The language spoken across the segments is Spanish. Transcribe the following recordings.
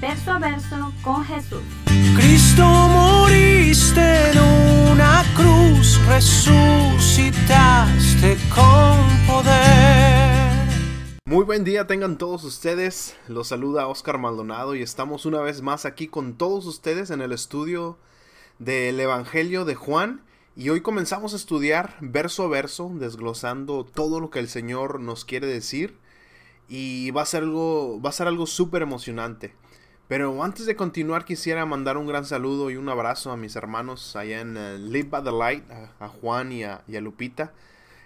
verso a verso con Jesús. Cristo moriste en una cruz, resucitaste con poder. Muy buen día tengan todos ustedes, los saluda Oscar Maldonado y estamos una vez más aquí con todos ustedes en el estudio del Evangelio de Juan y hoy comenzamos a estudiar verso a verso, desglosando todo lo que el Señor nos quiere decir y va a ser algo, va a ser algo súper emocionante. Pero antes de continuar quisiera mandar un gran saludo y un abrazo a mis hermanos allá en eh, Live by the Light, a, Juan y a Lupita.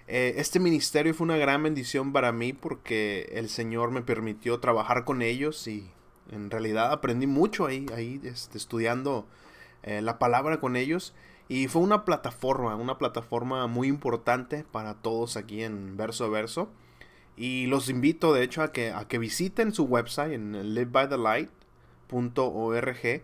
Eh, este ministerio fue una gran bendición para mí porque el Señor me permitió trabajar con ellos y en realidad aprendí mucho ahí, ahí este, estudiando eh, la palabra con ellos. Y fue una plataforma, una plataforma muy importante para todos aquí en verso a verso. Y los invito de hecho a que, a que visiten su website en livebythelight.org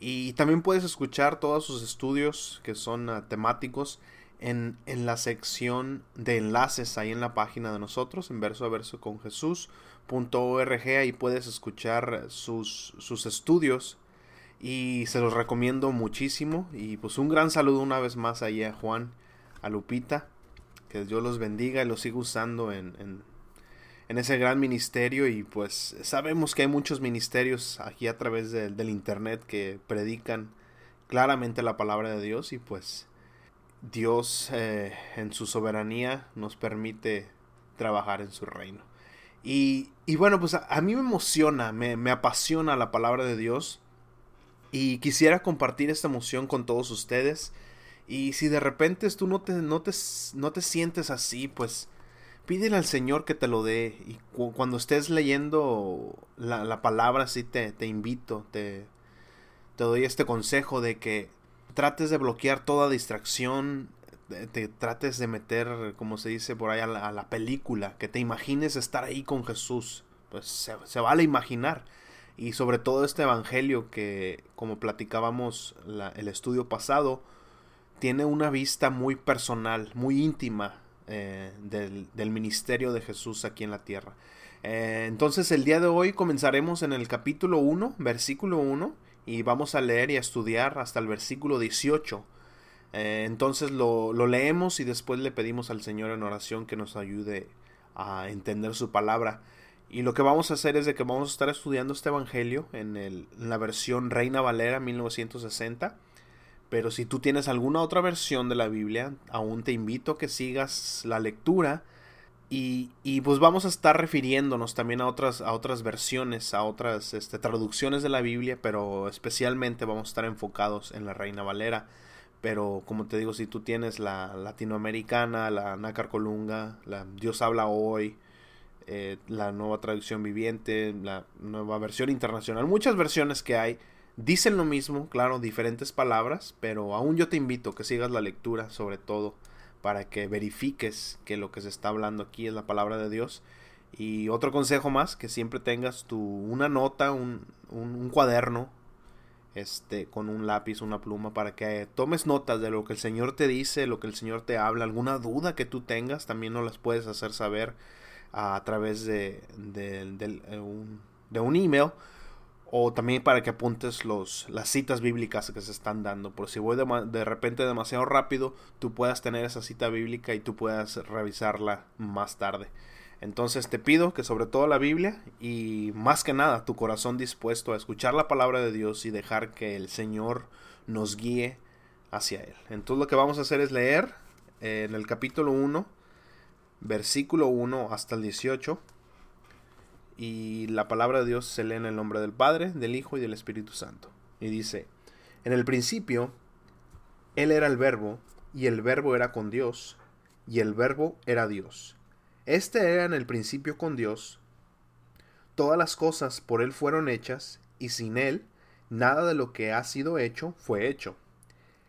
y también puedes escuchar todos sus estudios que son ah, temáticos en, la sección de enlaces ahí en la página de nosotros, en verso a verso con Jesús.org, ahí puedes escuchar sus, sus estudios y se los recomiendo muchísimo. Y pues un gran saludo una vez más ahí a Juan, a Lupita, que Dios los bendiga y los siga usando en, en, en ese gran ministerio. Y pues sabemos que hay muchos ministerios aquí a través del internet que predican claramente la palabra de Dios y pues Dios eh, en su soberanía nos permite trabajar en su reino. Y, bueno, pues a, mí me emociona, me, apasiona la palabra de Dios y quisiera compartir esta emoción con todos ustedes. Y si de repente tú no te, no te, no te sientes así, pues pídele al Señor que te lo dé. Y cuando estés leyendo la, palabra, sí te, te invito, te, te doy este consejo de que trates de bloquear toda distracción, te trates de meter, como se dice por ahí, a la, película, que te imagines estar ahí con Jesús. Pues se, vale imaginar. Y sobre todo este Evangelio que, como platicábamos el estudio pasado, tiene una vista muy personal, muy íntima eh, del, ministerio de Jesús aquí en la tierra. Eh, entonces el día de hoy comenzaremos en el capítulo 1, versículo 1 y vamos a leer y a estudiar hasta el versículo 18. Eh, entonces lo, leemos y después le pedimos al Señor en oración que nos ayude a entender su palabra. Y lo que vamos a hacer es de que vamos a estar estudiando este Evangelio en, en la versión Reina Valera 1960. Pero si tú tienes alguna otra versión de la Biblia, aún te invito a que sigas la lectura y, pues vamos a estar refiriéndonos también a otras, a otras versiones, a otras este, traducciones de la Biblia, pero especialmente vamos a estar enfocados en la Reina Valera. Pero como te digo, si tú tienes la latinoamericana, la Nácar Colunga, la Dios habla hoy, eh, la nueva traducción viviente, la nueva versión internacional, muchas versiones que hay, dicen lo mismo, claro, diferentes palabras, pero aún yo te invito que sigas la lectura sobre todo para que verifiques que lo que se está hablando aquí es la palabra de Dios. Y otro consejo más, que siempre tengas tu, una nota, un, un, cuaderno, este, con un lápiz, una pluma, para que tomes notas de lo que el Señor te dice, lo que el Señor te habla, alguna duda que tú tengas, también nos las puedes hacer saber a, través de, de, eh, un, de un email o también para que apuntes los, las citas bíblicas que se están dando. Por si voy de, de, repente demasiado rápido, tú puedas tener esa cita bíblica y tú puedas revisarla más tarde. Entonces te pido que sobre todo la Biblia y más que nada tu corazón dispuesto a escuchar la palabra de Dios y dejar que el Señor nos guíe hacia Él. Entonces lo que vamos a hacer es leer eh, en el capítulo 1, versículo 1 hasta el 18 y la palabra de Dios se lee en el nombre del Padre, del Hijo y del Espíritu Santo. Y dice, en el principio, Él era el verbo, y el verbo era con Dios, y el verbo era Dios. Este era en el principio con Dios. Todas las cosas por Él fueron hechas, y sin Él, Nada de lo que ha sido hecho fue hecho.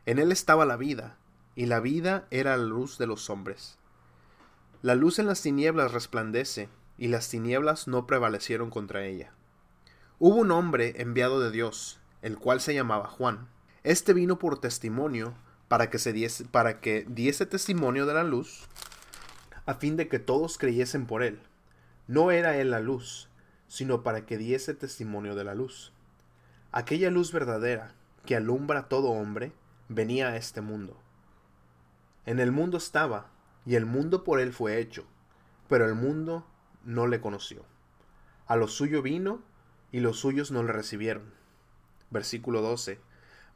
En él estaba la vida, y la vida era la luz de los hombres. La luz en las tinieblas resplandece, y las tinieblas no prevalecieron contra ella. Hubo un hombre enviado de Dios, el cual se llamaba Juan. Este vino por testimonio para que, se diese, para que testimonio de la luz, a fin de que todos creyesen por él. No era él la luz, sino para que diese testimonio de la luz. Aquella luz verdadera, que alumbra a todo hombre, venía a este mundo. En el mundo estaba, y el mundo por él fue hecho, pero el mundo no le conoció. A lo suyo vino, y los suyos no le recibieron. Versículo 12.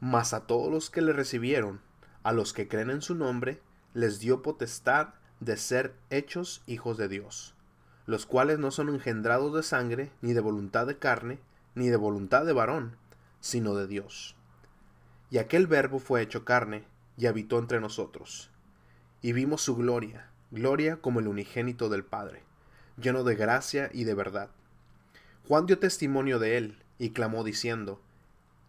Mas a todos los que le recibieron, a los que creen en su nombre, les dio potestad de ser hechos hijos de Dios, los cuales no son engendrados de sangre, ni de voluntad de carne, ni de voluntad de varón, sino de Dios. Y aquel verbo fue hecho carne, y habitó entre nosotros. Y vimos su gloria, gloria como el unigénito del Padre, lleno de gracia y de verdad. Juan dio testimonio de él, y clamó diciendo,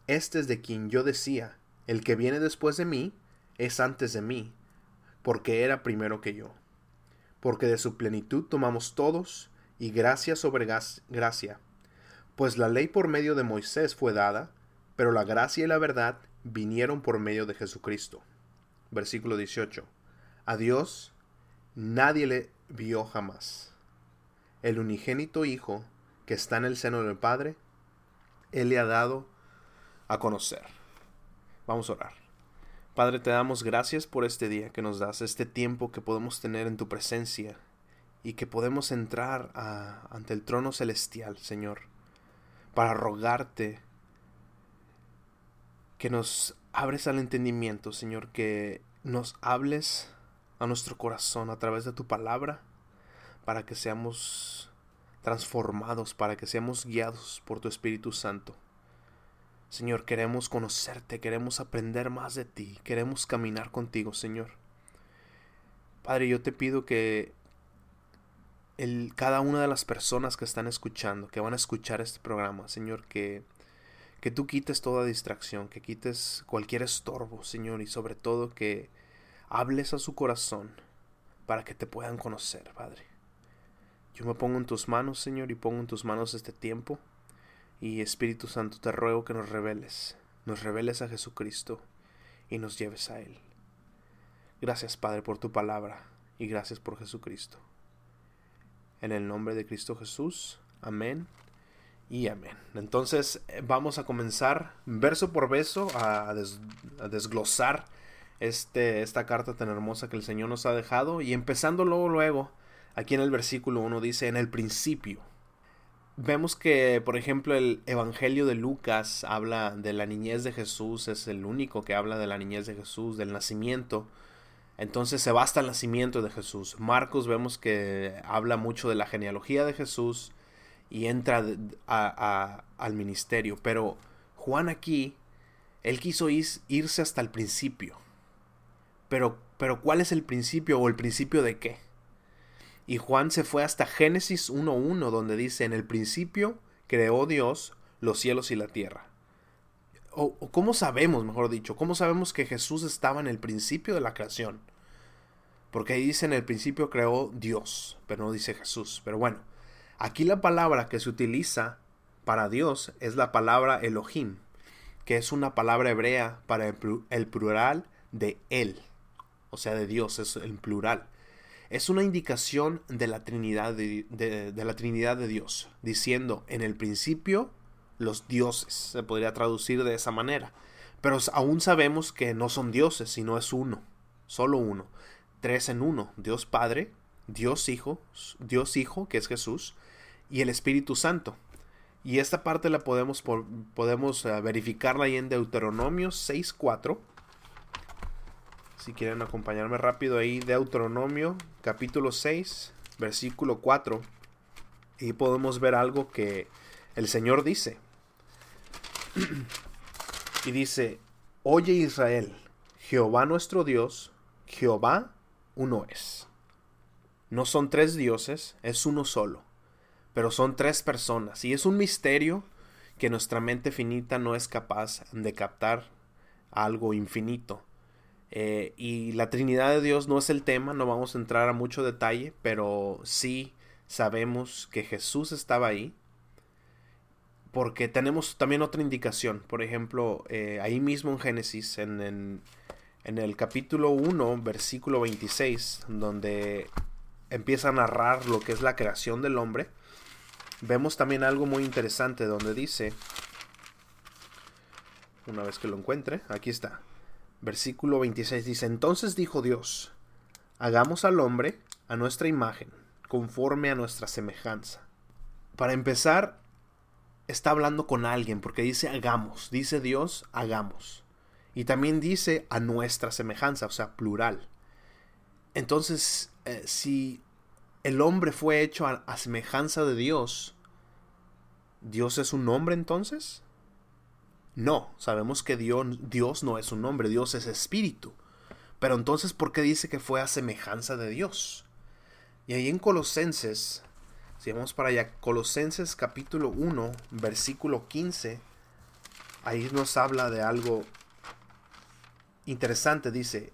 Este es de quien yo decía, el que viene después de mí, es antes de mí, porque era primero que yo. Porque de su plenitud tomamos todos, y gracia sobre gracia. Pues la ley por medio de Moisés fue dada, pero la gracia y la verdad vinieron por medio de Jesucristo. Versículo 18. A Dios nadie le vio jamás. El unigénito Hijo que está en el seno del Padre, Él le ha dado a conocer. Vamos a orar. Padre, te damos gracias por este día que nos das, este tiempo que podemos tener en tu presencia y que podemos entrar ante el trono celestial, Señor, para rogarte que nos abres al entendimiento, Señor, que nos hables a nuestro corazón a través de tu palabra, para que seamos transformados, para que seamos guiados por tu Espíritu Santo. Señor, queremos conocerte, queremos aprender más de ti, queremos caminar contigo, Señor. Padre, yo te pido que el, cada una de las personas que están escuchando, que van a escuchar este programa, Señor, que, que tú quites toda distracción, que quites cualquier estorbo, Señor, y sobre todo que hables a su corazón para que te puedan conocer, Padre. Yo me pongo en tus manos, Señor, y pongo en tus manos este tiempo. Y Espíritu Santo, te ruego que nos reveles, nos reveles a Jesucristo y nos lleves a Él. Gracias Padre por tu palabra y gracias por Jesucristo. En el nombre de Cristo Jesús, amén y amén. Entonces eh, vamos a comenzar verso por verso a, desglosar este, esta carta tan hermosa que el Señor nos ha dejado y empezando luego, luego, aquí en el versículo 1 dice, en el principio vemos que, por ejemplo, el Evangelio de Lucas habla de la niñez de Jesús, es el único que habla de la niñez de Jesús, del nacimiento. Entonces se basta el nacimiento de Jesús. Marcos vemos que habla mucho de la genealogía de Jesús y entra al ministerio. Pero Juan aquí, él quiso irse hasta el principio. Pero, pero ¿cuál es el principio o el principio de qué? Y Juan se fue hasta Génesis 1.1, donde dice, en el principio creó Dios los cielos y la tierra. O, cómo sabemos, mejor dicho, cómo sabemos que Jesús estaba en el principio de la creación. Porque ahí dice en el principio creó Dios, pero no dice Jesús. Pero bueno, aquí la palabra que se utiliza para Dios es la palabra Elohim, que es una palabra hebrea para el plural de Él, o sea, de Dios, es el plural es una indicación de la Trinidad de, la Trinidad de Dios, diciendo en el principio los dioses, se podría traducir de esa manera. Pero aún sabemos que no son dioses, sino es uno, solo uno, tres en uno, Dios Padre, Dios Hijo, Dios Hijo, que es Jesús, y el Espíritu Santo. Y esta parte la podemos, podemos eh, verificarla ahí en Deuteronomio 6.4 si quieren acompañarme rápido ahí, Deuteronomio capítulo 6, versículo 4. Y podemos ver algo que el Señor dice. y dice, Oye Israel, Jehová nuestro Dios, Jehová uno es. No son tres dioses, es uno solo. Pero son tres personas. Y es un misterio que nuestra mente finita no es capaz de captar algo infinito. Eh, y la Trinidad de Dios no es el tema, no vamos a entrar a mucho detalle, pero sí sabemos que Jesús estaba ahí. Porque tenemos también otra indicación. Por ejemplo, eh, ahí mismo en Génesis, en, en, en el capítulo 1, versículo 26, donde empieza a narrar lo que es la creación del hombre, vemos también algo muy interesante donde dice, una vez que lo encuentre, aquí está, versículo 26 dice, entonces dijo Dios, hagamos al hombre a nuestra imagen, conforme a nuestra semejanza. Para empezar, está hablando con alguien, porque dice hagamos, dice Dios, hagamos. Y también dice a nuestra semejanza, o sea, plural. Entonces, eh, si el hombre fue hecho a, a, semejanza de Dios, ¿Dios es un hombre entonces? No, sabemos que Dios, no es un hombre, Dios es espíritu. Pero entonces, ¿por qué dice que fue a semejanza de Dios? Y ahí en Colosenses, si vamos para allá, Colosenses capítulo 1, versículo 15, ahí nos habla de algo interesante, dice,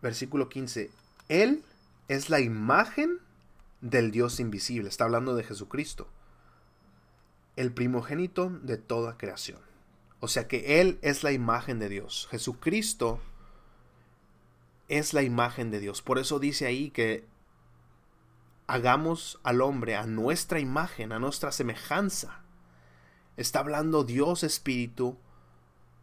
versículo 15, Él es la imagen del Dios invisible, está hablando de Jesucristo, el primogénito de toda creación. O sea que Él es la imagen de Dios. Jesucristo es la imagen de Dios. Por eso dice ahí que hagamos al hombre a nuestra imagen, a nuestra semejanza. Está hablando Dios Espíritu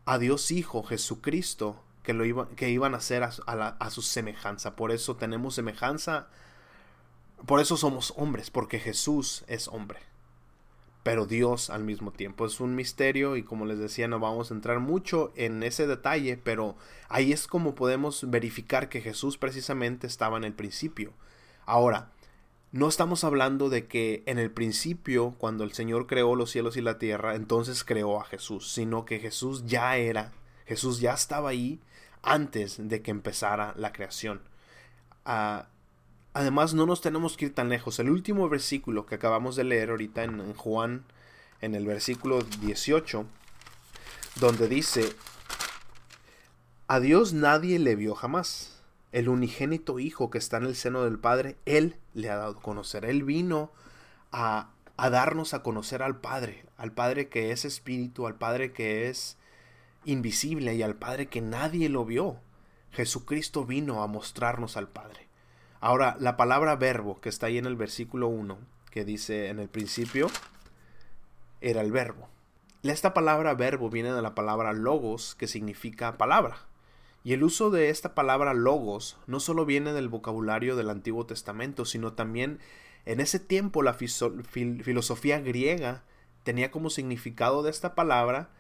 a Dios Hijo Jesucristo que, lo que iban a hacer a, su semejanza. Por eso tenemos semejanza. Por eso somos hombres, porque Jesús es hombre. Pero Dios al mismo tiempo. Es un misterio y como les decía no vamos a entrar mucho en ese detalle, pero ahí es como podemos verificar que Jesús precisamente estaba en el principio. Ahora, no estamos hablando de que en el principio, cuando el Señor creó los cielos y la tierra, entonces creó a Jesús, sino que Jesús ya era, Jesús ya estaba ahí antes de que empezara la creación. Uh, además, no nos tenemos que ir tan lejos. El último versículo que acabamos de leer ahorita en, Juan, en el versículo 18, donde dice, a Dios nadie le vio jamás el unigénito Hijo que está en el seno del Padre, Él le ha dado a conocer. Él vino a, a, darnos a conocer al Padre, al Padre que es espíritu, al Padre que es invisible y al Padre que nadie lo vio. Jesucristo vino a mostrarnos al Padre. Ahora, la palabra verbo que está ahí en el versículo 1, que dice en el principio, era el verbo. Esta palabra verbo viene de la palabra logos, que significa palabra. Y el uso de esta palabra logos no solo viene del vocabulario del Antiguo Testamento, sino también en ese tiempo la filosofía griega tenía como significado de esta palabra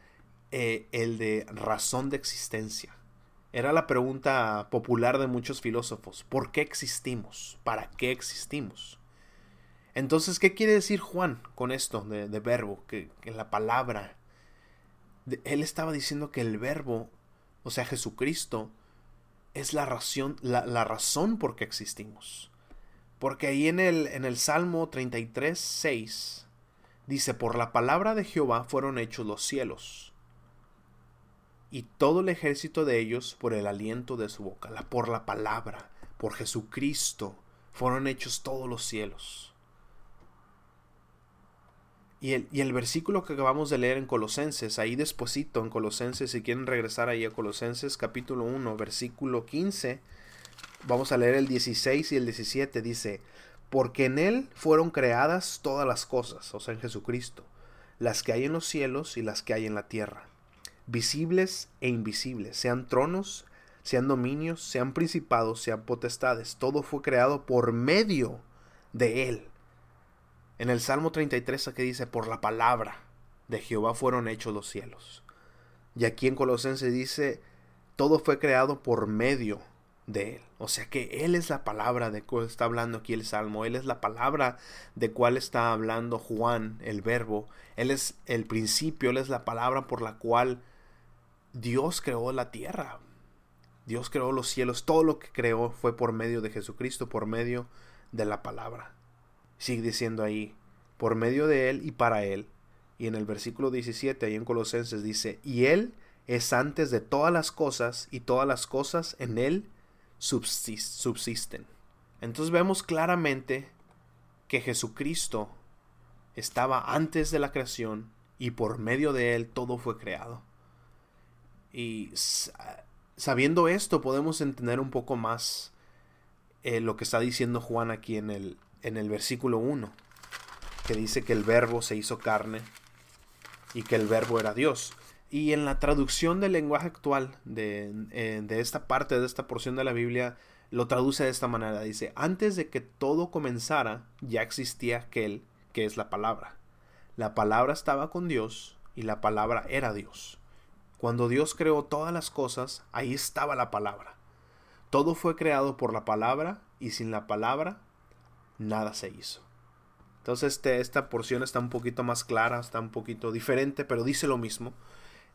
eh, el de razón de existencia. Era la pregunta popular de muchos filósofos. ¿Por qué existimos? ¿Para qué existimos? Entonces, ¿qué quiere decir Juan con esto de, verbo? Que, que, la palabra... De, él estaba diciendo que el verbo o sea, Jesucristo es la razón, la, la razón por qué existimos. Porque ahí en el, en el Salmo 33, 6 dice, por la palabra de Jehová fueron hechos los cielos, y todo el ejército de ellos por el aliento de su boca, por la palabra, por Jesucristo, fueron hechos todos los cielos. Y el, y el, versículo que acabamos de leer en Colosenses, ahí despuesito en Colosenses, si quieren regresar ahí a Colosenses capítulo 1, versículo 15, vamos a leer el 16 y el 17, dice, porque en Él fueron creadas todas las cosas, o sea, en Jesucristo, las que hay en los cielos y las que hay en la tierra, visibles e invisibles, sean tronos, sean dominios, sean principados, sean potestades, todo fue creado por medio de Él en el Salmo 33 aquí dice, por la palabra de Jehová fueron hechos los cielos. Y aquí en Colosenses dice, todo fue creado por medio de Él. O sea que Él es la palabra de cual está hablando aquí el Salmo. Él es la palabra de cual está hablando Juan, el verbo. Él es el principio, Él es la palabra por la cual Dios creó la tierra. Dios creó los cielos. Todo lo que creó fue por medio de Jesucristo, por medio de la palabra sigue diciendo ahí, por medio de Él y para Él, Y en el versículo 17, ahí en Colosenses, dice, y Él es antes de todas las cosas, y todas las cosas en Él subsisten. Entonces vemos claramente que Jesucristo estaba antes de la creación y por medio de Él todo fue creado. Y sabiendo esto podemos entender un poco más eh, lo que está diciendo Juan aquí en el, en el versículo 1, que dice que el verbo se hizo carne y que el verbo era Dios. Y en la traducción del lenguaje actual de, eh, de, esta parte, de esta porción de la Biblia, lo traduce de esta manera. Dice, antes de que todo comenzara, ya existía aquel que es la palabra. La palabra estaba con Dios y la palabra era Dios. Cuando Dios creó todas las cosas, ahí estaba la palabra. Todo fue creado por la palabra y sin la palabra nada se hizo. Entonces este, esta porción está un poquito más clara, está un poquito diferente, pero dice lo mismo.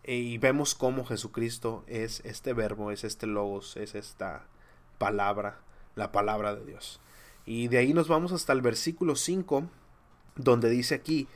E, y vemos cómo Jesucristo es este verbo, es este logos, es esta palabra, la palabra de Dios. Y de ahí nos vamos hasta el versículo 5, donde dice aquí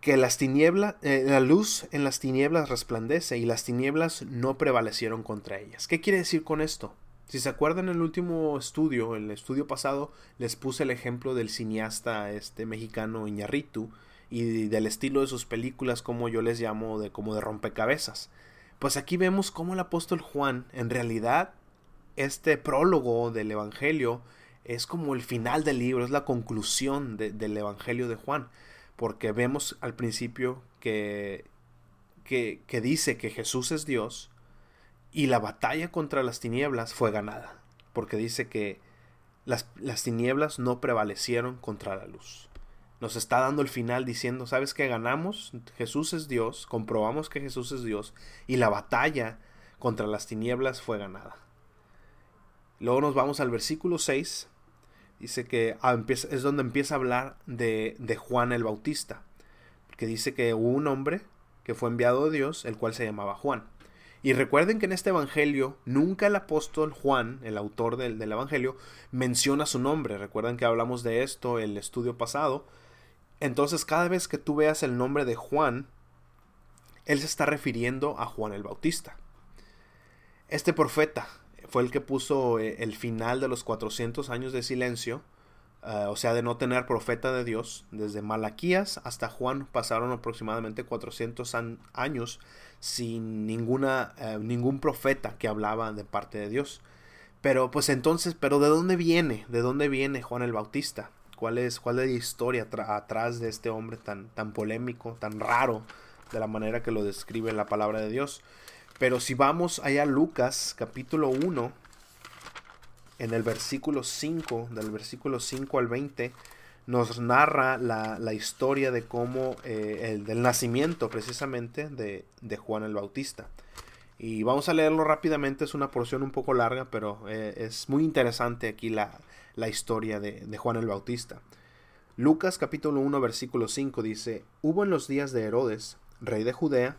que las tinieblas, eh, la luz en las tinieblas resplandece y las tinieblas no prevalecieron contra ellas. ¿Qué quiere decir con esto? Si se acuerdan el último estudio, el estudio pasado, les puse el ejemplo del cineasta este mexicano Iñarritu y del estilo de sus películas como yo les llamo de como de rompecabezas. Pues aquí vemos cómo el apóstol Juan en realidad este prólogo del evangelio es como el final del libro, es la conclusión del evangelio de Juan, porque vemos al principio que, que, dice que Jesús es Dios, y la batalla contra las tinieblas fue ganada, porque dice que las, las, tinieblas no prevalecieron contra la luz. Nos está dando el final diciendo, ¿sabes que ganamos? Jesús es Dios, comprobamos que Jesús es Dios, y la batalla contra las tinieblas fue ganada. Luego nos vamos al versículo 6, dice que ah, es donde empieza a hablar de, de Juan el Bautista, que dice que hubo un hombre que fue enviado de Dios, el cual se llamaba Juan. Y recuerden que en este Evangelio nunca el apóstol Juan, el autor del, Evangelio, menciona su nombre. Recuerden que hablamos de esto el estudio pasado. Entonces cada vez que tú veas el nombre de Juan, él se está refiriendo a Juan el Bautista. Este profeta fue el que puso eh, el final de los 400 años de silencio, eh, o sea, de no tener profeta de Dios. Desde Malaquías hasta Juan pasaron aproximadamente 400 años sin ninguna, eh, ningún profeta que hablaba de parte de Dios. Pero pues entonces, ¿pero de dónde viene? ¿De dónde viene Juan el Bautista? ¿Cuál es, cuál es la historia atrás de este hombre tan, tan polémico, tan raro, de la manera que lo describe la palabra de Dios? Pero si vamos allá a Lucas capítulo 1, en el versículo 5, del versículo 5 al 20, nos narra la, historia de cómo, eh, el, del nacimiento precisamente de, Juan el Bautista. Y vamos a leerlo rápidamente, es una porción un poco larga, pero eh, es muy interesante aquí la, historia de, de, Juan el Bautista. Lucas capítulo 1 versículo 5 dice, Hubo en los días de Herodes, rey de Judea,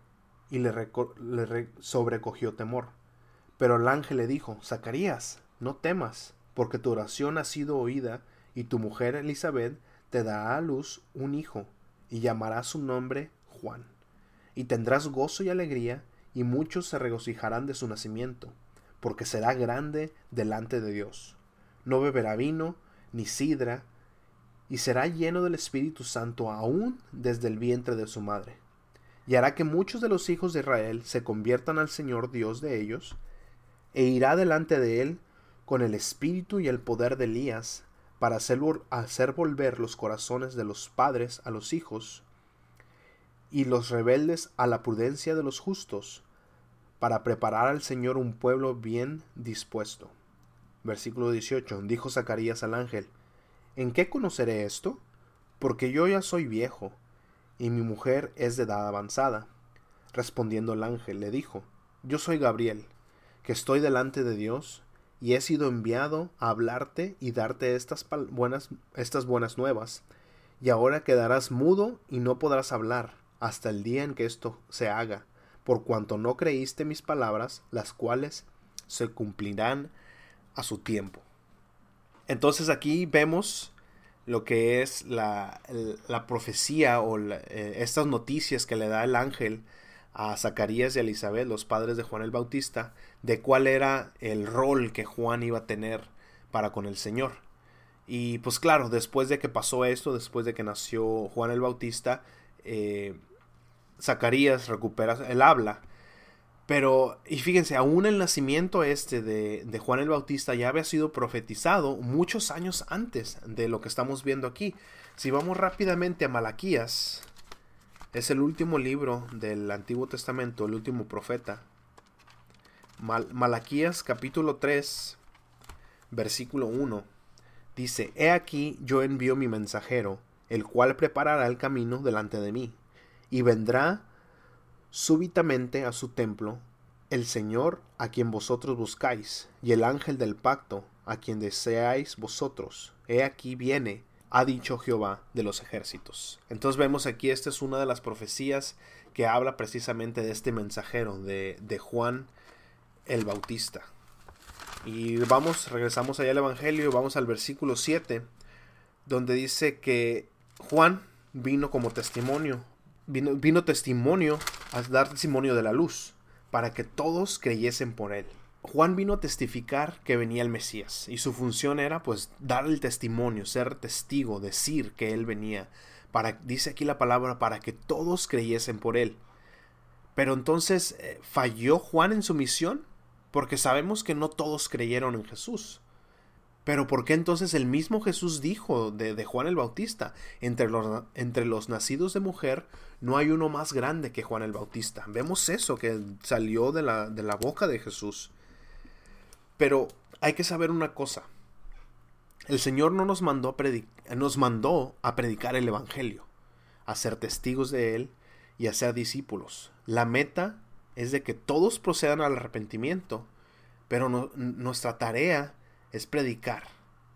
y le, le sobrecogió temor. Pero el ángel le dijo, Zacarías, no temas, porque tu oración ha sido oída, y tu mujer Elizabeth te dará a luz un hijo, y llamará su nombre Juan y tendrás gozo y alegría, y muchos se regocijarán de su nacimiento, porque será grande delante de Dios. No beberá vino, ni sidra, y será lleno del Espíritu Santo aún desde el vientre de su madre. Y hará que muchos de los hijos de Israel se conviertan al Señor Dios de ellos, e irá delante de él con el espíritu y el poder de Elías, para hacer, hacer volver los corazones de los padres a los hijos, y los rebeldes a la prudencia de los justos, para preparar al Señor un pueblo bien dispuesto. Versículo 18. Dijo Zacarías al ángel, ¿En qué conoceré esto? Porque yo ya soy viejo, y mi mujer es de edad avanzada. Respondiendo el ángel, le dijo, Yo soy Gabriel, que estoy delante de Dios, y he sido enviado a hablarte y darte estas buenas, estas buenas nuevas. Y ahora quedarás mudo y no podrás hablar hasta el día en que esto se haga, por cuanto no creíste mis palabras, las cuales se cumplirán a su tiempo. Entonces aquí vemos lo que es la, profecía o eh, estas noticias que le da el ángel a Zacarías y a Elizabeth, los padres de Juan el Bautista, de cuál era el rol que Juan iba a tener para con el Señor. Y pues claro, después de que pasó esto, después de que nació Juan el Bautista, eh, Zacarías recupera el habla. Pero, y fíjense, aún el nacimiento este de, Juan el Bautista ya había sido profetizado muchos años antes de lo que estamos viendo aquí. Si vamos rápidamente a Malaquías, es el último libro del Antiguo Testamento, el último profeta. Malaquías capítulo 3, versículo 1. Dice, He aquí yo envío mi mensajero, el cual preparará el camino delante de mí, y vendrá súbitamente a su templo el Señor a quien vosotros buscáis, y el ángel del pacto a quien deseáis vosotros. He aquí viene ha dicho Jehová de los ejércitos. Entonces vemos aquí, esta es una de las profecías que habla precisamente de este mensajero, de, de Juan el Bautista. Y vamos, regresamos allá al Evangelio y vamos al versículo 7, donde dice que Juan vino como testimonio, vino, vino testimonio a dar testimonio de la luz, para que todos creyesen por él. Juan vino a testificar que venía el Mesías y su función era pues dar el testimonio, ser testigo, decir que él venía. Para, dice aquí la palabra, para que todos creyesen por él. Pero entonces, eh, ¿falló Juan en su misión? Porque sabemos que no todos creyeron en Jesús. Pero ¿por qué entonces el mismo Jesús dijo de, Juan el Bautista? Entre los, entre los nacidos de mujer no hay uno más grande que Juan el Bautista. Vemos eso que salió de la, de la boca de Jesús. Pero hay que saber una cosa. El Señor no nos mandó a, nos mandó a predicar el Evangelio, a ser testigos de Él y a ser discípulos. La meta es de que todos procedan al arrepentimiento, pero nuestra tarea es predicar.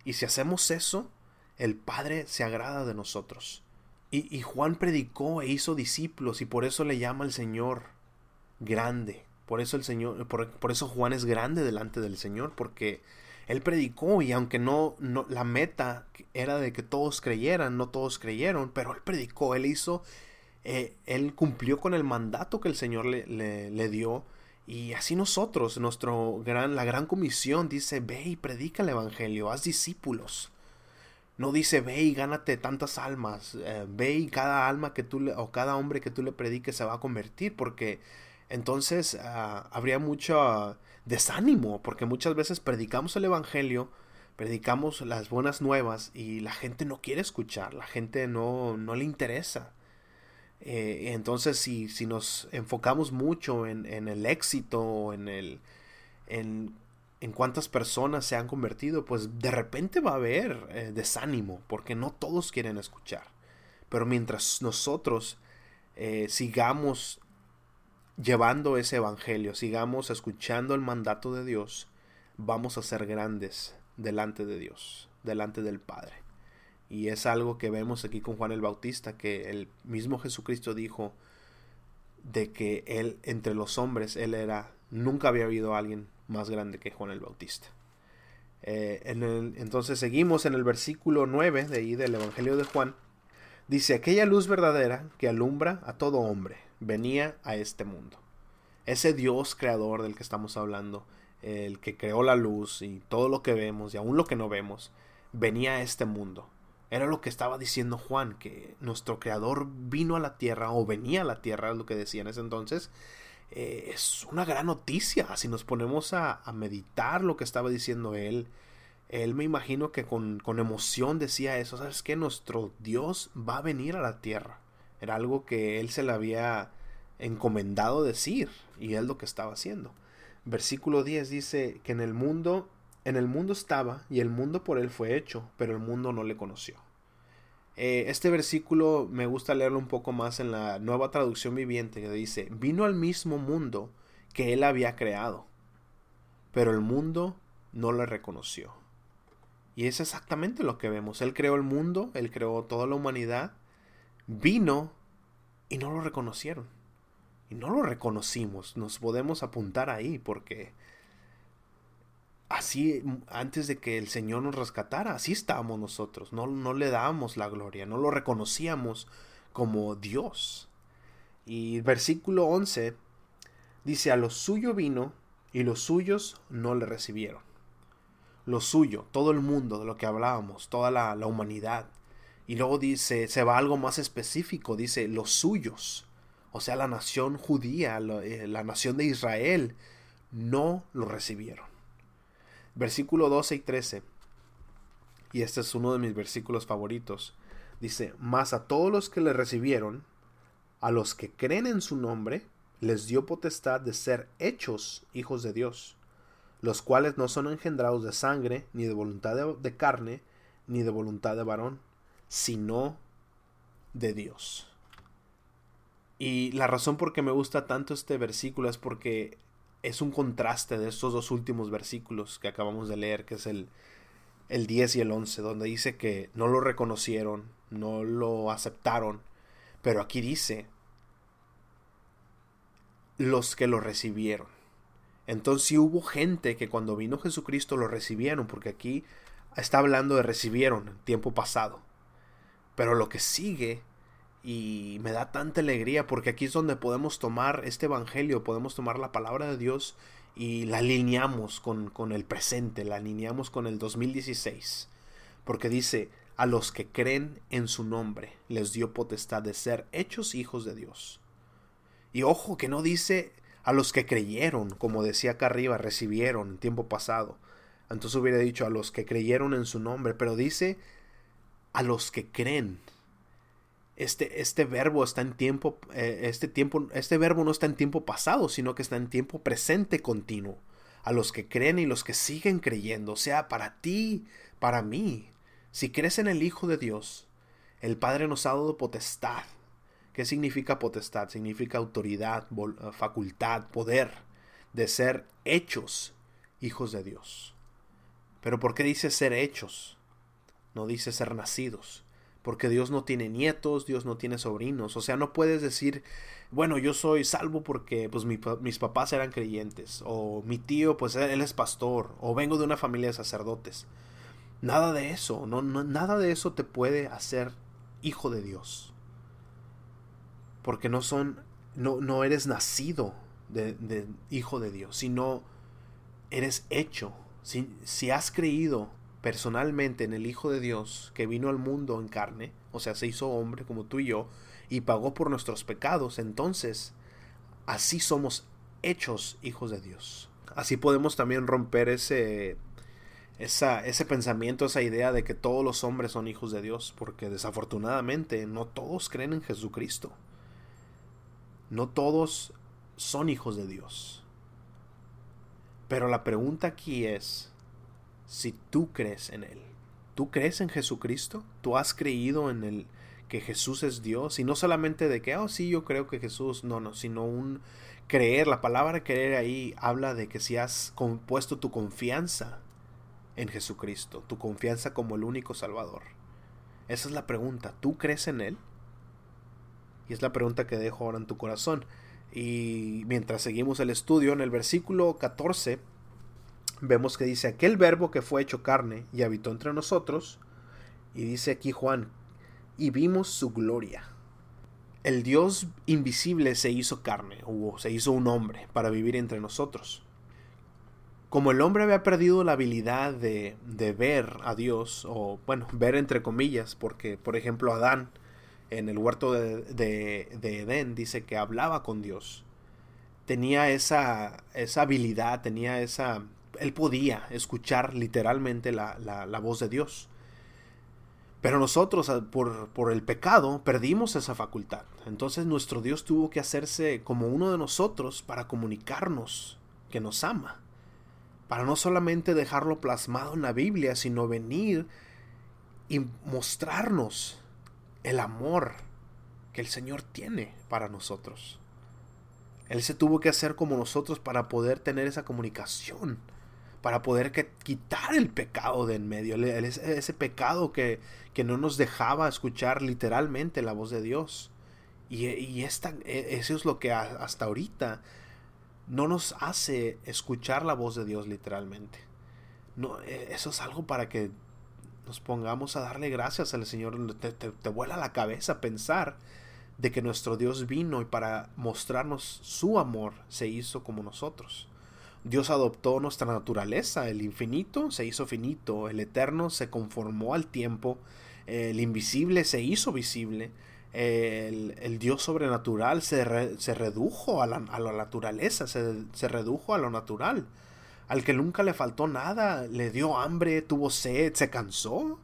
Y si hacemos eso, el Padre se agrada de nosotros. Y, y Juan predicó e hizo discípulos y por eso le llama al Señor grande, por eso el Señor, por, eso Juan es grande delante del Señor, porque él predicó y aunque no, no, la meta era de que todos creyeran, no todos creyeron, pero él predicó, él hizo, eh, él cumplió con el mandato que el Señor le, le, dio. Y así nosotros, nuestro gran, la gran comisión dice, ve y predica el Evangelio, haz discípulos. No dice, ve y gánate tantas almas, eh, ve y cada alma que tú le, o cada hombre que tú le prediques se va a convertir, porque entonces ah, habría mucho desánimo, porque muchas veces predicamos el Evangelio, predicamos las buenas nuevas y la gente no quiere escuchar, la gente no, no le interesa. Eh, entonces si, si, nos enfocamos mucho en, en el éxito, en, el, en, en, cuántas personas se han convertido, pues de repente va a haber eh, desánimo, porque no todos quieren escuchar. Pero mientras nosotros eh, sigamos llevando ese evangelio, sigamos escuchando el mandato de Dios, vamos a ser grandes delante de Dios, delante del Padre. Y es algo que vemos aquí con Juan el Bautista, que el mismo Jesucristo dijo de que él entre los hombres, él era, nunca había habido alguien más grande que Juan el Bautista. Eh, entonces seguimos en el versículo 9 de ahí del Evangelio de Juan. Dice, aquella luz verdadera que alumbra a todo hombre venía a este mundo. Ese Dios creador del que estamos hablando, el que creó la luz y todo lo que vemos y aún lo que no vemos, venía a este mundo. Era lo que estaba diciendo Juan, que nuestro creador vino a la tierra o venía a la tierra, es lo que decía en ese entonces, eh, es una gran noticia si nos ponemos a, meditar lo que estaba diciendo él. Él me imagino que con, con emoción decía eso, ¿sabes qué? Nuestro Dios va a venir a la tierra. Era algo que él se le había encomendado decir y es lo que estaba haciendo. Versículo 10 dice que en el mundo, en el mundo estaba y el mundo por él fue hecho, pero el mundo no le conoció. Eh, este versículo me gusta leerlo un poco más en la nueva traducción viviente que dice, vino al mismo mundo que él había creado, pero el mundo no le reconoció. Y es exactamente lo que vemos. Él creó el mundo, él creó toda la humanidad, vino y no lo reconocieron. Y no lo reconocimos. Nos podemos apuntar ahí porque así antes de que el Señor nos rescatara, así estábamos nosotros. No, no le dábamos la gloria, no lo reconocíamos como Dios. Y versículo 11 dice, a lo suyo vino y los suyos no le recibieron. Lo suyo, todo el mundo de lo que hablábamos, toda la, humanidad. Y luego dice, se va algo más específico, dice los suyos o sea, la nación judía, eh, la, nación de Israel, no lo recibieron. Versículo 12 y 13, y este es uno de mis versículos favoritos, dice, mas a todos los que le recibieron, a los que creen en su nombre, les dio potestad de ser hechos hijos de Dios, los cuales no son engendrados de sangre, ni de voluntad de carne, ni de voluntad de varón, sino de Dios. Y la razón por que me gusta tanto este versículo es porque es un contraste de estos dos últimos versículos que acabamos de leer, que es el, el 10 y el 11, donde dice que no lo reconocieron, no lo aceptaron, pero aquí dice los que lo recibieron. Entonces sí hubo gente que cuando vino Jesucristo lo recibieron, porque aquí está hablando de recibieron en tiempo pasado. Pero lo que sigue y me da tanta alegría porque aquí es donde podemos tomar este Evangelio, podemos tomar la palabra de Dios y la alineamos con, con el presente, la alineamos con el 2016. Porque dice, a los que creen en su nombre les dio potestad de ser hechos hijos de Dios. Y ojo que no dice a los que creyeron, como decía acá arriba, recibieron en tiempo pasado. Entonces hubiera dicho a los que creyeron en su nombre, pero dice a los que creen este, este verbo está en tiempo, eh, este tiempo, este verbo no está en tiempo pasado, sino que está en tiempo presente continuo. A los que creen y los que siguen creyendo, o sea, para ti, para mí. Si crees en el Hijo de Dios, el Padre nos ha dado potestad. ¿Qué significa potestad? Significa autoridad, eh, facultad, poder de ser hechos hijos de Dios. Pero ¿por qué dice ser hechos? No dice ser nacidos porque Dios no tiene nietos, Dios no tiene sobrinos, o sea, no puedes decir, bueno, yo soy salvo porque pues mis papás eran creyentes, o mi tío pues él es pastor, o vengo de una familia de sacerdotes. Nada de eso, no, nada de eso te puede hacer hijo de Dios. Porque no son, no, no eres nacido de, de, hijo de Dios, sino eres hecho. Si, si has creído personalmente en el Hijo de Dios que vino al mundo en carne, o sea, se hizo hombre como tú y yo, y pagó por nuestros pecados, entonces así somos hechos hijos de Dios. Así podemos también romper ese, ese pensamiento, esa idea de que todos los hombres son hijos de Dios, porque desafortunadamente no todos creen en Jesucristo. No todos son hijos de Dios. Pero la pregunta aquí es, si tú crees en Él. ¿Tú crees en Jesucristo? ¿Tú has creído en el que Jesús es Dios? Y no solamente de que, oh sí, yo creo que Jesús, no, no, sino un creer. La palabra creer ahí habla de que si has puesto tu confianza en Jesucristo, tu confianza como el único Salvador. Esa es la pregunta. ¿Tú crees en Él? Y es la pregunta que dejo ahora en tu corazón. Y mientras seguimos el estudio, en el versículo 14 vemos que dice aquel verbo que fue hecho carne y habitó entre nosotros. Y dice aquí Juan, y vimos su gloria. El Dios invisible se hizo carne, o se hizo un hombre, para vivir entre nosotros. Como el hombre había perdido la habilidad de, de ver a Dios, o bueno, ver entre comillas, porque por ejemplo Adán en el huerto de, de, Edén dice que hablaba con Dios. tenía esa, esa habilidad, tenía esa... Él podía escuchar literalmente la, la, voz de Dios. Pero nosotros, por, por, el pecado, perdimos esa facultad. Entonces nuestro Dios tuvo que hacerse como uno de nosotros para comunicarnos que nos ama. Para no solamente dejarlo plasmado en la Biblia, sino venir y mostrarnos el amor que el Señor tiene para nosotros. Él se tuvo que hacer como nosotros para poder tener esa comunicación, para poder quitar el pecado de en medio, ese pecado que, que, no nos dejaba escuchar literalmente la voz de Dios. Y, y esta, e, eso es lo que hasta ahorita no nos hace escuchar la voz de Dios literalmente. No, e, eso es algo para que nos pongamos a darle gracias al Señor. Te, te, vuela la cabeza pensar de que nuestro Dios vino y para mostrarnos su amor se hizo como nosotros. Dios adoptó nuestra naturaleza, el infinito se hizo finito, el eterno se conformó al tiempo, el invisible se hizo visible, el, Dios sobrenatural se, se redujo a la, a la naturaleza, se, se redujo a lo natural al que nunca le faltó nada, le dio hambre, tuvo sed, se cansó.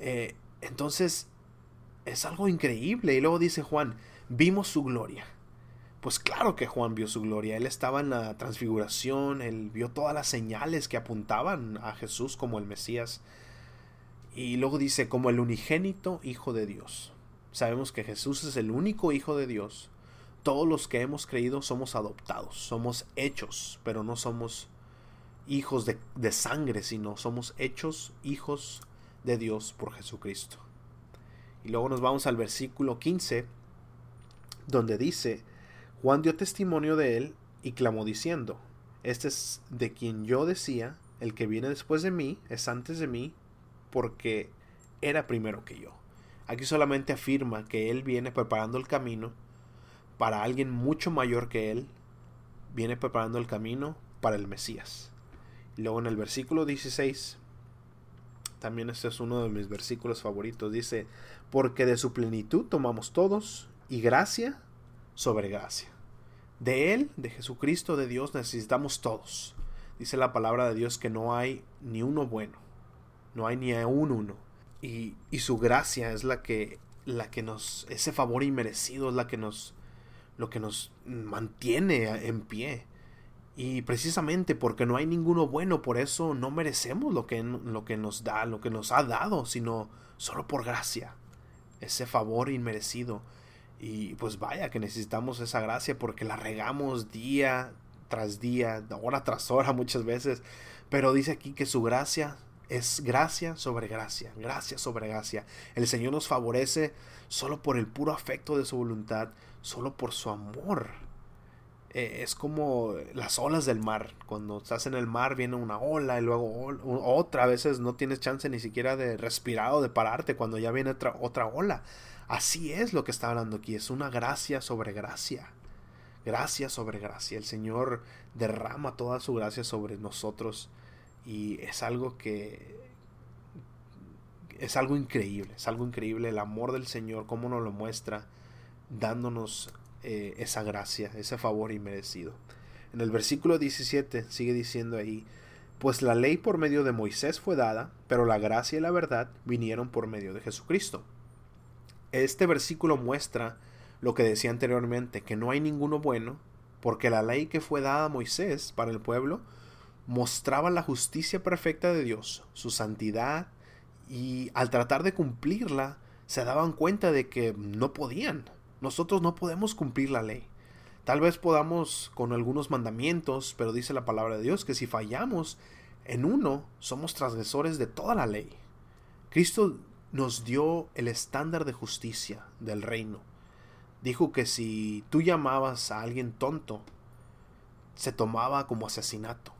Eh, entonces, es algo increíble. Y luego dice Juan, vimos su gloria. Pues claro que Juan vio su gloria. Él estaba en la transfiguración, él vio todas las señales que apuntaban a Jesús como el Mesías. Y luego dice, como el unigénito Hijo de Dios. Sabemos que Jesús es el único Hijo de Dios. Todos los que hemos creído somos adoptados, somos hechos, pero no somos hijos de, de sangre, sino somos hechos hijos de Dios por Jesucristo. Y luego nos vamos al versículo 15, donde dice, Juan dio testimonio de él y clamó diciendo, Este es de quien yo decía, el que viene después de mí es antes de mí, porque era primero que yo. Aquí solamente afirma que él viene preparando el camino para alguien mucho mayor que él, viene preparando el camino para el Mesías. Luego en el versículo 16, también este es uno de mis versículos favoritos, dice, porque de su plenitud tomamos todos y gracia sobre gracia. De Él, de Jesucristo, de Dios, necesitamos todos. Dice la palabra de Dios que no hay ni uno bueno, no hay ni un uno. Y, y su gracia es la que, la que nos, ese favor inmerecido es la que nos, lo que nos mantiene en pie. Y precisamente porque no hay ninguno bueno, por eso no merecemos lo que, lo que nos da, lo que nos ha dado, sino solo por gracia. Ese favor inmerecido. Y pues vaya que necesitamos esa gracia porque la regamos día tras día, hora tras hora muchas veces. Pero dice aquí que su gracia es gracia sobre gracia, gracia sobre gracia. El Señor nos favorece solo por el puro afecto de su voluntad, solo por su amor eh, es como las olas del mar. Cuando estás en el mar viene una ola y luego otra. A veces no tienes chance ni siquiera de respirar o de pararte cuando ya viene otra, otra ola. Así es lo que está hablando aquí. Es una gracia sobre gracia. Gracia sobre gracia. El Señor derrama toda su gracia sobre nosotros. Y es algo que... Es algo increíble. Es algo increíble el amor del Señor. Cómo nos lo muestra. Dándonos eh, esa gracia, ese favor inmerecido. En el versículo 17 sigue diciendo ahí, pues la ley por medio de Moisés fue dada, pero la gracia y la verdad vinieron por medio de Jesucristo. Este versículo muestra lo que decía anteriormente, que no hay ninguno bueno, porque la ley que fue dada a Moisés para el pueblo mostraba la justicia perfecta de Dios, su santidad, y al tratar de cumplirla, se daban cuenta de que no podían, nosotros no podemos cumplir la ley. Tal vez podamos con algunos mandamientos, pero dice la palabra de Dios que si fallamos en uno, somos transgresores de toda la ley. Cristo nos dio el estándar de justicia del reino. Dijo que si tú llamabas a alguien tonto, se tomaba como asesinato.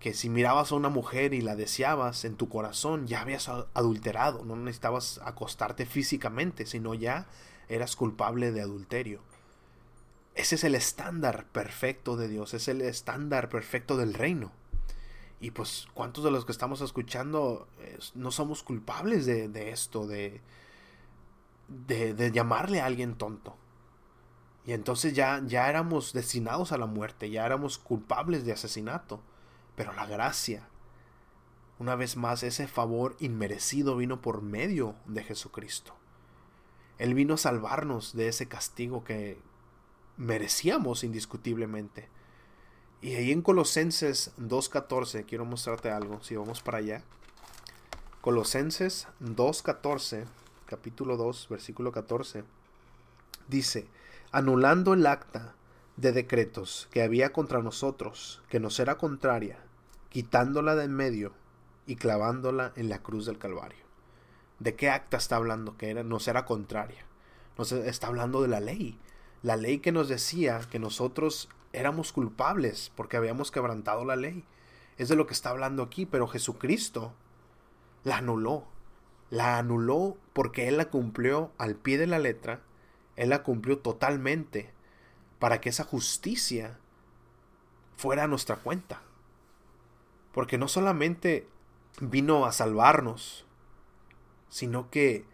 Que si mirabas a una mujer y la deseabas en tu corazón, ya habías adulterado, no necesitabas acostarte físicamente, sino ya eras culpable de adulterio. Ese es el estándar perfecto de Dios, es el estándar perfecto del reino. Y pues, ¿cuántos de los que estamos escuchando no somos culpables de, esto, de, de, llamarle a alguien tonto? Y entonces ya, ya éramos destinados a la muerte, ya éramos culpables de asesinato. Pero la gracia, una vez más, ese favor inmerecido vino por medio de Jesucristo. Él vino a salvarnos de ese castigo que merecíamos indiscutiblemente. Y ahí en Colosenses 2.14, quiero mostrarte algo, si vamos para allá. Colosenses 2.14, capítulo 2, versículo 14, dice, anulando el acta de decretos que había contra nosotros, que nos era contraria, quitándola de en medio y clavándola en la cruz del Calvario. ¿De qué acta está hablando? Que era, nos era contraria. Nos está hablando de la ley. La ley que nos decía que nosotros éramos culpables porque habíamos quebrantado la ley. Es de lo que está hablando aquí, pero Jesucristo la anuló. La anuló porque Él la cumplió al pie de la letra. Él la cumplió totalmente para que esa justicia fuera a nuestra cuenta. Porque no solamente vino a salvarnos, sino que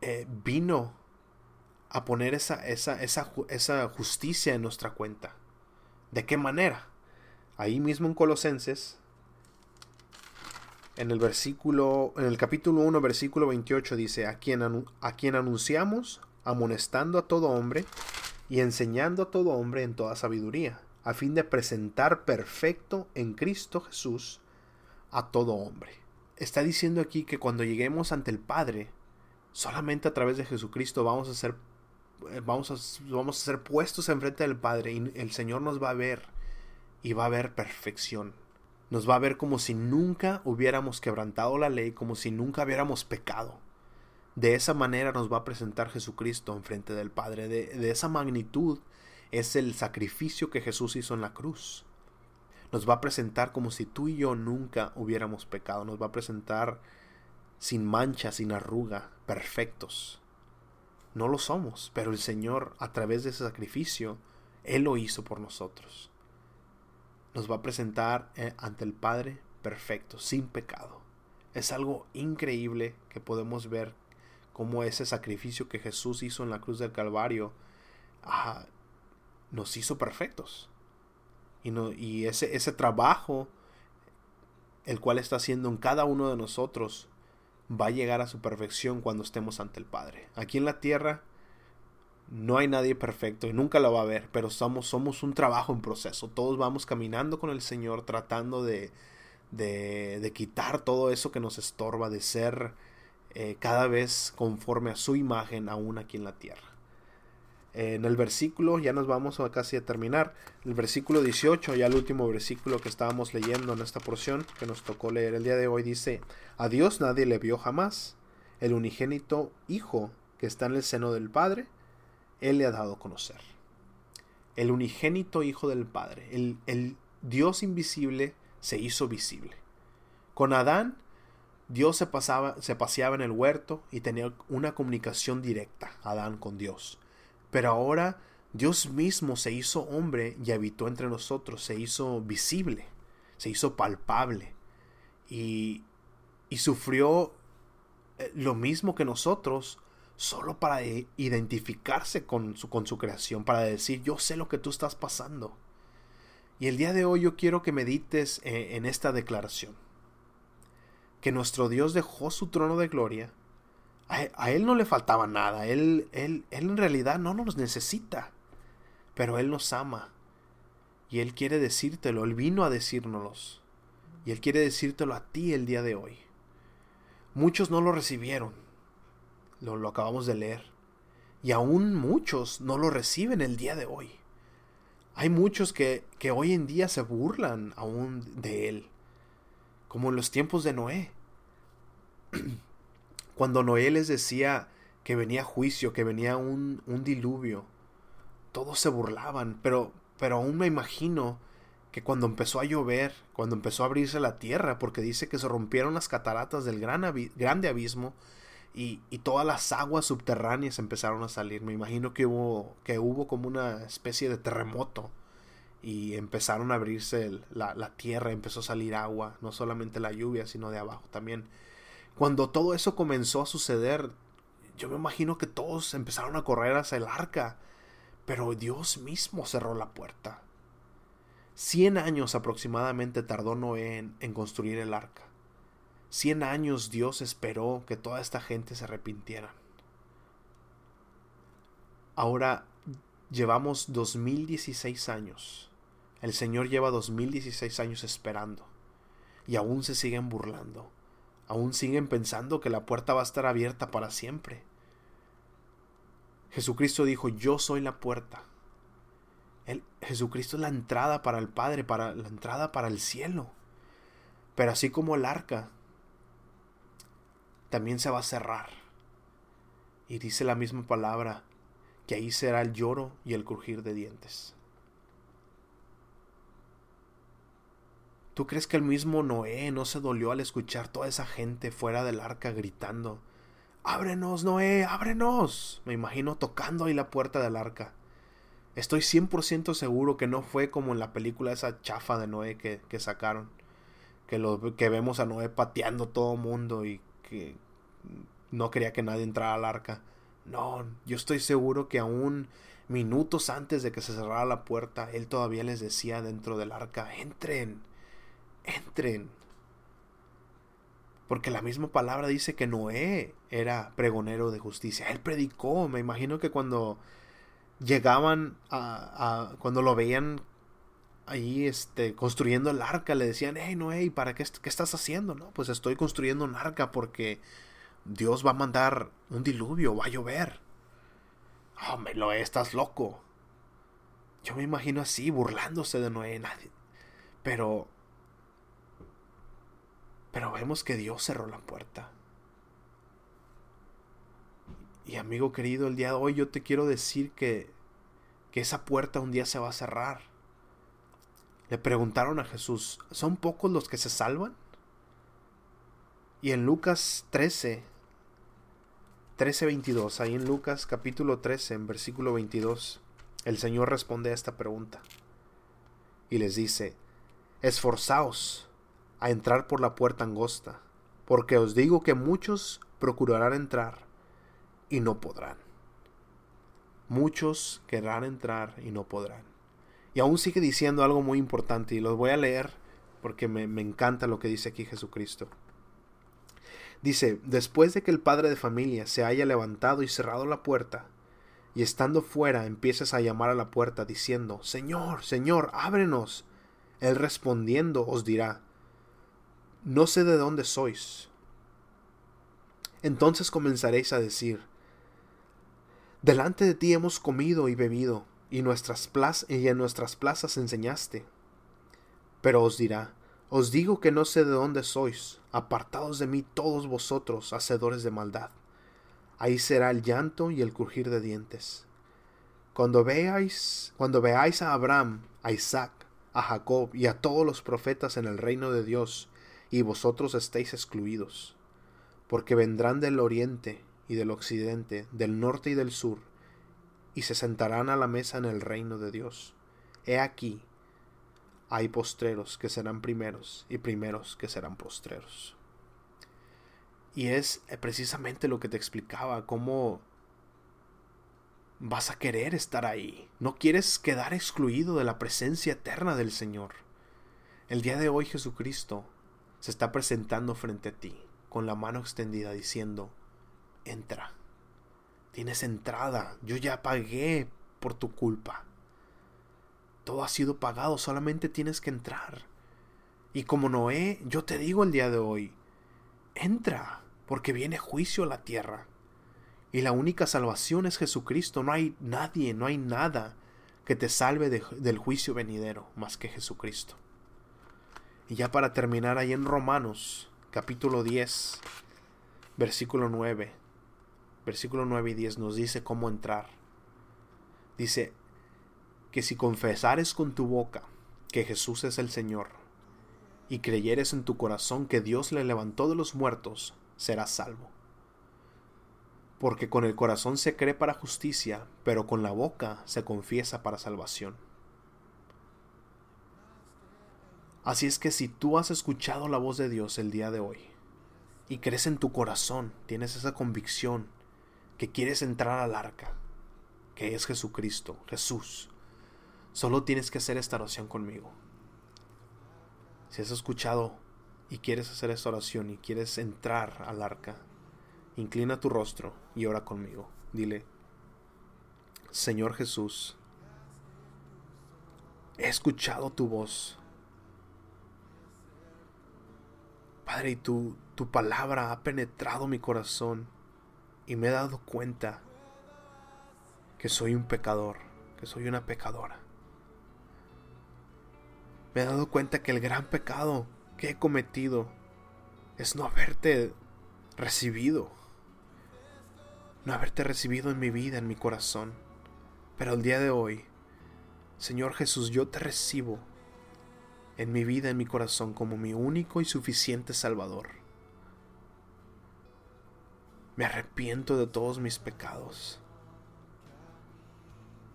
eh, vino a poner esa, esa, esa, esa justicia en nuestra cuenta. ¿De qué manera? Ahí mismo en Colosenses, en el versículo, en el capítulo 1, versículo 28 dice, a quien, a quien anunciamos, amonestando a todo hombre y enseñando a todo hombre en toda sabiduría, a fin de presentar perfecto en Cristo Jesús a todo hombre. Está diciendo aquí que cuando lleguemos ante el Padre, solamente a través de Jesucristo vamos a ser vamos a, vamos a ser puestos enfrente del Padre y el Señor nos va a ver y va a ver perfección. Nos va a ver como si nunca hubiéramos quebrantado la ley, como si nunca hubiéramos pecado. De esa manera nos va a presentar Jesucristo enfrente del Padre. De, de esa magnitud es el sacrificio que Jesús hizo en la cruz. Nos va a presentar como si tú y yo nunca hubiéramos pecado. Nos va a presentar sin mancha, sin arruga, perfectos. No lo somos, pero el Señor, a través de ese sacrificio, Él lo hizo por nosotros. Nos va a presentar eh, ante el Padre perfecto, sin pecado. Es algo increíble que podemos ver cómo ese sacrificio que Jesús hizo en la cruz del Calvario ah, nos hizo perfectos. Y, no, y ese, ese trabajo, el cual está haciendo en cada uno de nosotros, va a llegar a su perfección cuando estemos ante el Padre. Aquí en la tierra no hay nadie perfecto y nunca lo va a haber, pero somos, somos un trabajo en proceso. Todos vamos caminando con el Señor tratando de, de, de quitar todo eso que nos estorba, de ser eh, cada vez conforme a su imagen aún aquí en la tierra. En el versículo, ya nos vamos a casi a terminar, el versículo 18, ya el último versículo que estábamos leyendo en esta porción que nos tocó leer el día de hoy, dice, a Dios nadie le vio jamás, el unigénito Hijo que está en el seno del Padre, Él le ha dado a conocer. El unigénito Hijo del Padre, el, el Dios invisible se hizo visible. Con Adán, Dios se, pasaba, se paseaba en el huerto y tenía una comunicación directa, Adán con Dios. Pero ahora Dios mismo se hizo hombre y habitó entre nosotros, se hizo visible, se hizo palpable y, sufrió eh, lo mismo que nosotros solo para identificarse con su, con su creación, para decir yo sé lo que tú estás pasando. Y el día de hoy yo quiero que medites eh, en esta declaración. Que nuestro Dios dejó su trono de gloria a, él no le faltaba nada. Él, él, él en realidad no nos necesita. Pero Él nos ama. Y Él quiere decírtelo. Él vino a decírnoslos. Y Él quiere decírtelo a ti el día de hoy. Muchos no lo recibieron. Lo, lo acabamos de leer. Y aún muchos no lo reciben el día de hoy. Hay muchos que, que hoy en día se burlan aún de Él. Como en los tiempos de Noé. Cuando Noé les decía que venía juicio, que venía un, un diluvio, todos se burlaban, pero, pero aún me imagino que cuando empezó a llover, cuando empezó a abrirse la tierra, porque dice que se rompieron las cataratas del gran grande abismo y, y, todas las aguas subterráneas empezaron a salir. Me imagino que hubo, que hubo como una especie de terremoto y empezaron a abrirse la, la tierra, empezó a salir agua, no solamente la lluvia, sino de abajo también. Cuando todo eso comenzó a suceder, yo me imagino que todos empezaron a correr hacia el arca. Pero Dios mismo cerró la puerta. Cien años aproximadamente tardó Noé en, en construir el arca. Cien años Dios esperó que toda esta gente se arrepintiera. Ahora llevamos 2016 años. El Señor lleva 2016 años esperando. Y aún se siguen burlando. Aún siguen pensando que la puerta va a estar abierta para siempre. Jesucristo dijo, yo soy la puerta. El, Jesucristo es la entrada para el Padre, para la entrada para el cielo. Pero así como el arca, también se va a cerrar. Y dice la misma palabra, que ahí será el lloro y el crujir de dientes. ¿Tú crees que el mismo Noé no se dolió al escuchar toda esa gente fuera del arca gritando, Ábrenos, Noé, ábrenos? Me imagino tocando ahí la puerta del arca. Estoy 100% seguro que no fue como en la película esa chafa de Noé que, que sacaron. Que, lo, que vemos a Noé pateando todo mundo y que no quería que nadie entrara al arca. No, yo estoy seguro que aún minutos antes de que se cerrara la puerta, él todavía les decía dentro del arca, entren, entren. Porque la misma palabra dice que Noé era pregonero de justicia. Él predicó. Me imagino que cuando llegaban a, cuando lo veían ahí este, construyendo el arca, le decían, hey Noé, ¿para qué, qué estás haciendo? No, pues estoy construyendo un arca porque Dios va a mandar un diluvio, va a llover. Me lo estás loco. Yo me imagino así, burlándose de Noé. Nadie. Pero. Pero vemos que Dios cerró la puerta. Y amigo querido, el día de hoy yo te quiero decir que, que esa puerta un día se va a cerrar. Le preguntaron a Jesús, ¿son pocos los que se salvan? Y en Lucas 13, 13:22, ahí en Lucas capítulo 13, en versículo 22, el Señor responde a esta pregunta y les dice, esforzaos a entrar por la puerta angosta, porque os digo que muchos procurarán entrar y no podrán. Muchos querrán entrar y no podrán. Y aún sigue diciendo algo muy importante y los voy a leer porque me, me encanta lo que dice aquí Jesucristo. Dice, después de que el padre de familia se haya levantado y cerrado la puerta, y estando fuera empieces a llamar a la puerta diciendo, Señor, Señor, ábrenos. Él respondiendo os dirá, No sé de dónde sois. Entonces comenzaréis a decir, Delante de ti hemos comido y bebido, y, nuestras y en nuestras plazas enseñaste. Pero os dirá, os digo que no sé de dónde sois, apartados de mí todos vosotros, hacedores de maldad. Ahí será el llanto y el crujir de dientes. Cuando veáis, cuando veáis a Abraham, a Isaac, a Jacob y a todos los profetas en el reino de Dios, y vosotros estéis excluidos, porque vendrán del oriente y del occidente, del norte y del sur, y se sentarán a la mesa en el reino de Dios. He aquí, hay postreros que serán primeros y primeros que serán postreros. Y es eh, precisamente lo que te explicaba, cómo vas a querer estar ahí. No quieres quedar excluido de la presencia eterna del Señor. El día de hoy Jesucristo se está presentando frente a ti con la mano extendida diciendo, entra. Tienes entrada. Yo ya pagué por tu culpa. Todo ha sido pagado, solamente tienes que entrar. Y como Noé, yo te digo el día de hoy, entra, porque viene juicio a la tierra. Y la única salvación es Jesucristo. No hay nadie, no hay nada que te salve del juicio venidero más que Jesucristo. Y ya para terminar ahí en Romanos, capítulo 10, versículo 9. Versículo 9 y 10 nos dice cómo entrar. Dice, que si confesares con tu boca que Jesús es el Señor, y creyeres en tu corazón que Dios le levantó de los muertos, serás salvo. Porque con el corazón se cree para justicia, pero con la boca se confiesa para salvación. Así es que si tú has escuchado la voz de Dios el día de hoy, y crees en tu corazón, tienes esa convicción que quieres entrar al arca, que es Jesucristo, Jesús. Solo tienes que hacer esta oración conmigo. Si has escuchado y quieres hacer esta oración y quieres entrar al arca, inclina tu rostro y ora conmigo. Dile, Señor Jesús, he escuchado tu voz. Padre, y tu, tu palabra ha penetrado mi corazón y me he dado cuenta que soy un pecador, que soy una pecadora. Me he dado cuenta que el gran pecado que he cometido es no haberte recibido, no haberte recibido en mi vida, en mi corazón. Pero el día de hoy, Señor Jesús, yo te recibo en mi vida, en mi corazón, como mi único y suficiente Salvador. Me arrepiento de todos mis pecados.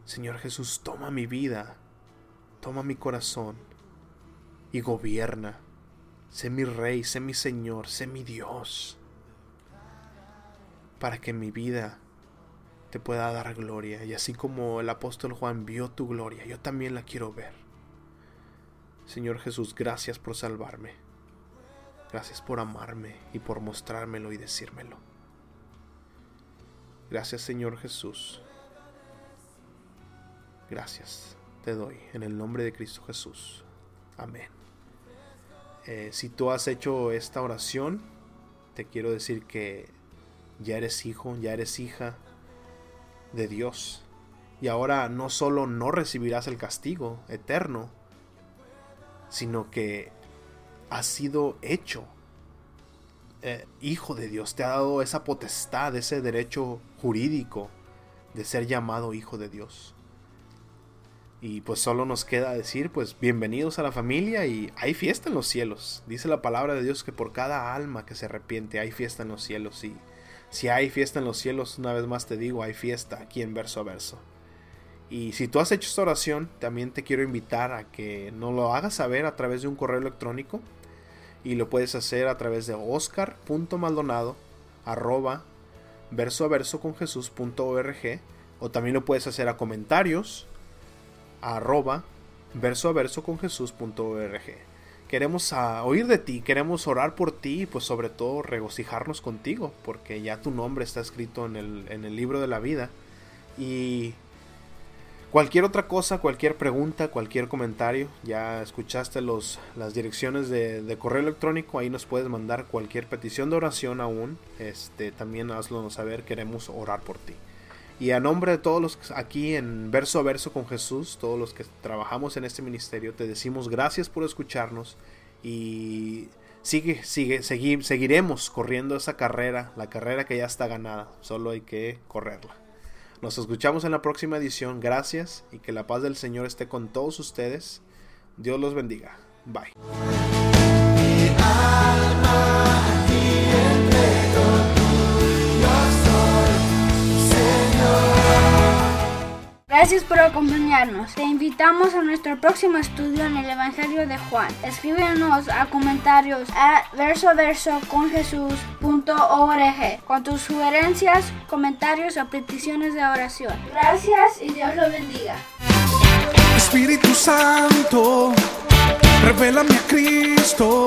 Señor Jesús, toma mi vida, toma mi corazón y gobierna. Sé mi rey, sé mi Señor, sé mi Dios. Para que mi vida te pueda dar gloria. Y así como el apóstol Juan vio tu gloria, yo también la quiero ver. Señor Jesús, gracias por salvarme. Gracias por amarme y por mostrármelo y decírmelo. Gracias Señor Jesús. Gracias te doy en el nombre de Cristo Jesús. Amén. Eh, si tú has hecho esta oración, te quiero decir que ya eres hijo, ya eres hija de Dios. Y ahora no solo no recibirás el castigo eterno, sino que has sido hecho eh, hijo de Dios. Te ha dado esa potestad, ese derecho jurídico de ser llamado hijo de Dios. Y pues solo nos queda decir, pues bienvenidos a la familia y hay fiesta en los cielos. Dice la palabra de Dios que por cada alma que se arrepiente hay fiesta en los cielos. Y si hay fiesta en los cielos, una vez más te digo, hay fiesta aquí en verso a verso. Y si tú has hecho esta oración, también te quiero invitar a que nos lo hagas saber a través de un correo electrónico. Y lo puedes hacer a través de oscar.maldonado arroba verso a verso con o también lo puedes hacer a comentarios arroba verso a verso con Jesús.org. Queremos oír de ti, queremos orar por ti y pues sobre todo regocijarnos contigo, porque ya tu nombre está escrito en el, en el libro de la vida. Y cualquier otra cosa, cualquier pregunta, cualquier comentario, ya escuchaste los, las direcciones de, correo electrónico, ahí nos puedes mandar cualquier petición de oración aún. Este, también hazlo saber, queremos orar por ti. Y a nombre de todos los aquí en verso a verso con Jesús, todos los que trabajamos en este ministerio, te decimos gracias por escucharnos y sigue, sigue, seguiremos corriendo esa carrera, la carrera que ya está ganada, solo hay que correrla. Nos escuchamos en la próxima edición, gracias y que la paz del Señor esté con todos ustedes. Dios los bendiga. Bye. Gracias por acompañarnos. Te invitamos a nuestro próximo estudio en el Evangelio de Juan. Escríbenos a comentarios a verso a verso con con tus sugerencias, comentarios o peticiones de oración. Gracias y Dios lo bendiga. Espíritu Santo, revélame a Cristo